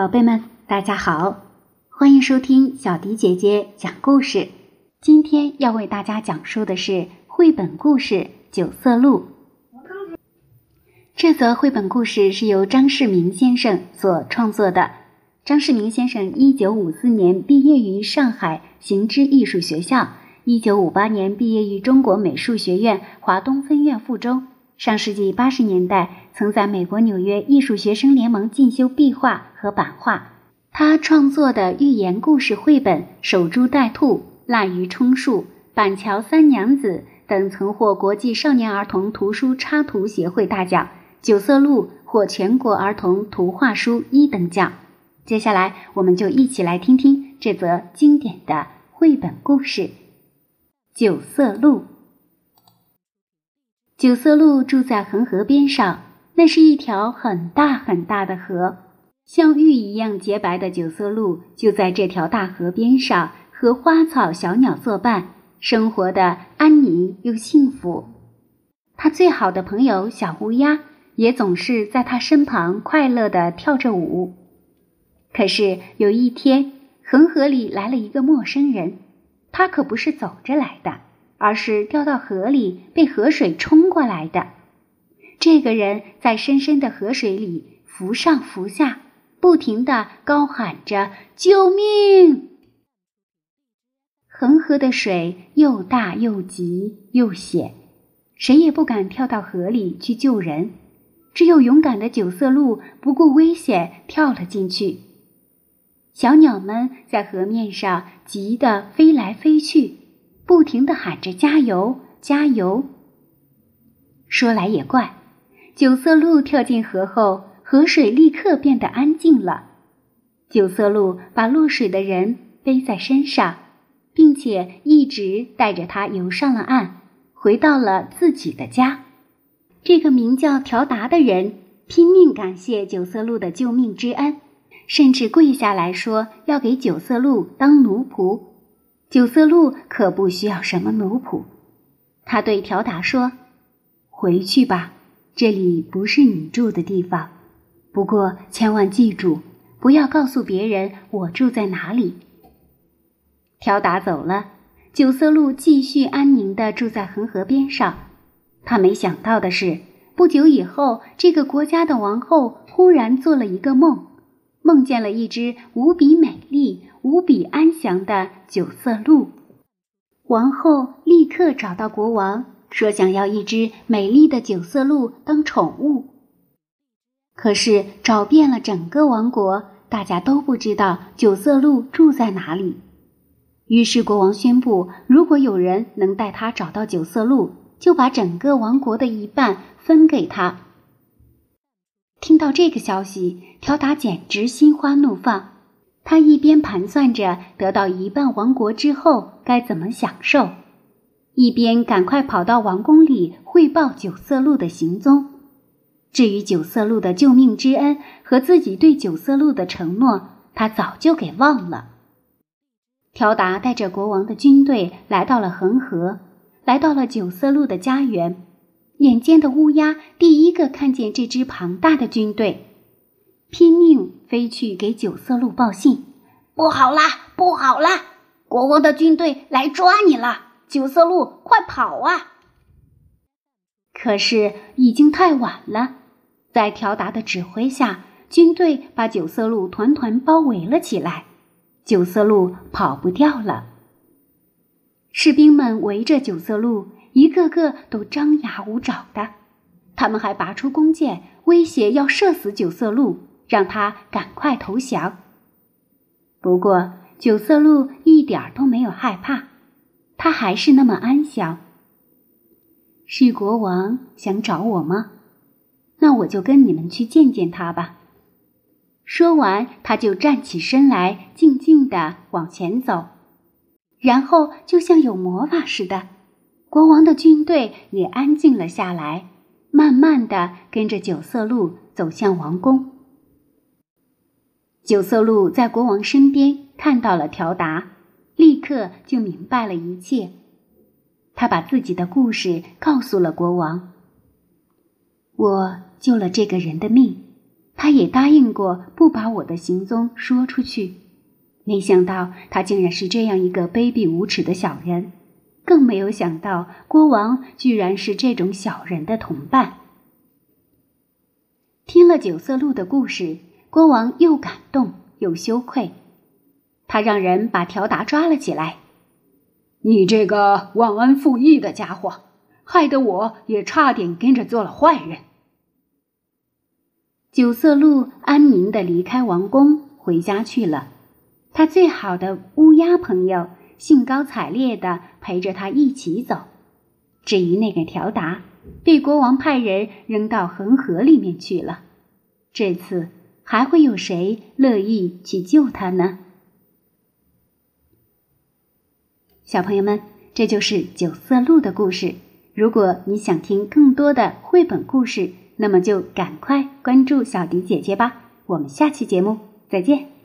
宝贝们，大家好，欢迎收听小迪姐姐讲故事。今天要为大家讲述的是绘本故事《九色鹿》。这则绘本故事是由张世明先生所创作的。张世明先生一九五四年毕业于上海行知艺术学校，一九五八年毕业于中国美术学院华东分院附中。上世纪八十年代，曾在美国纽约艺术学生联盟进修壁画和版画。他创作的寓言故事绘本《守株待兔》《滥竽充数》《板桥三娘子》等，曾获国际少年儿童图书插图协会大奖。《九色鹿》获全国儿童图画书一等奖。接下来，我们就一起来听听这则经典的绘本故事《九色鹿》。九色鹿住在恒河边上，那是一条很大很大的河，像玉一样洁白的九色鹿就在这条大河边上，和花草小鸟作伴，生活的安宁又幸福。他最好的朋友小乌鸦也总是在他身旁快乐地跳着舞。可是有一天，恒河里来了一个陌生人，他可不是走着来的。而是掉到河里，被河水冲过来的。这个人在深深的河水里浮上浮下，不停的高喊着“救命”。恒河的水又大又急又险，谁也不敢跳到河里去救人。只有勇敢的九色鹿不顾危险跳了进去。小鸟们在河面上急得飞来飞去。不停地喊着“加油，加油！”说来也怪，九色鹿跳进河后，河水立刻变得安静了。九色鹿把落水的人背在身上，并且一直带着他游上了岸，回到了自己的家。这个名叫条达的人拼命感谢九色鹿的救命之恩，甚至跪下来说要给九色鹿当奴仆。九色鹿可不需要什么奴仆，他对条达说：“回去吧，这里不是你住的地方。不过千万记住，不要告诉别人我住在哪里。”条达走了，九色鹿继续安宁地住在恒河边上。他没想到的是，不久以后，这个国家的王后忽然做了一个梦，梦见了一只无比美丽。无比安详的九色鹿，王后立刻找到国王，说想要一只美丽的九色鹿当宠物。可是找遍了整个王国，大家都不知道九色鹿住在哪里。于是国王宣布，如果有人能带他找到九色鹿，就把整个王国的一半分给他。听到这个消息，条达简直心花怒放。他一边盘算着得到一半王国之后该怎么享受，一边赶快跑到王宫里汇报九色鹿的行踪。至于九色鹿的救命之恩和自己对九色鹿的承诺，他早就给忘了。条达带着国王的军队来到了恒河，来到了九色鹿的家园。眼尖的乌鸦第一个看见这支庞大的军队。拼命飞去给九色鹿报信，不好啦，不好啦！国王的军队来抓你了，九色鹿，快跑啊！可是已经太晚了，在条达的指挥下，军队把九色鹿团团包围了起来，九色鹿跑不掉了。士兵们围着九色鹿，一个个都张牙舞爪的，他们还拔出弓箭，威胁要射死九色鹿。让他赶快投降。不过九色鹿一点都没有害怕，他还是那么安详。是国王想找我吗？那我就跟你们去见见他吧。说完，他就站起身来，静静的往前走，然后就像有魔法似的，国王的军队也安静了下来，慢慢的跟着九色鹿走向王宫。九色鹿在国王身边看到了条达，立刻就明白了一切。他把自己的故事告诉了国王：“我救了这个人的命，他也答应过不把我的行踪说出去。没想到他竟然是这样一个卑鄙无耻的小人，更没有想到国王居然是这种小人的同伴。听了九色鹿的故事，国王又感动又羞愧，他让人把条达抓了起来。你这个忘恩负义的家伙，害得我也差点跟着做了坏人。九色鹿安宁的离开王宫，回家去了。他最好的乌鸦朋友兴高采烈的陪着他一起走。至于那个条达，被国王派人扔到恒河里面去了。这次还会有谁乐意去救他呢？小朋友们，这就是九色鹿的故事。如果你想听更多的绘本故事，那么就赶快关注小迪姐姐吧。我们下期节目再见。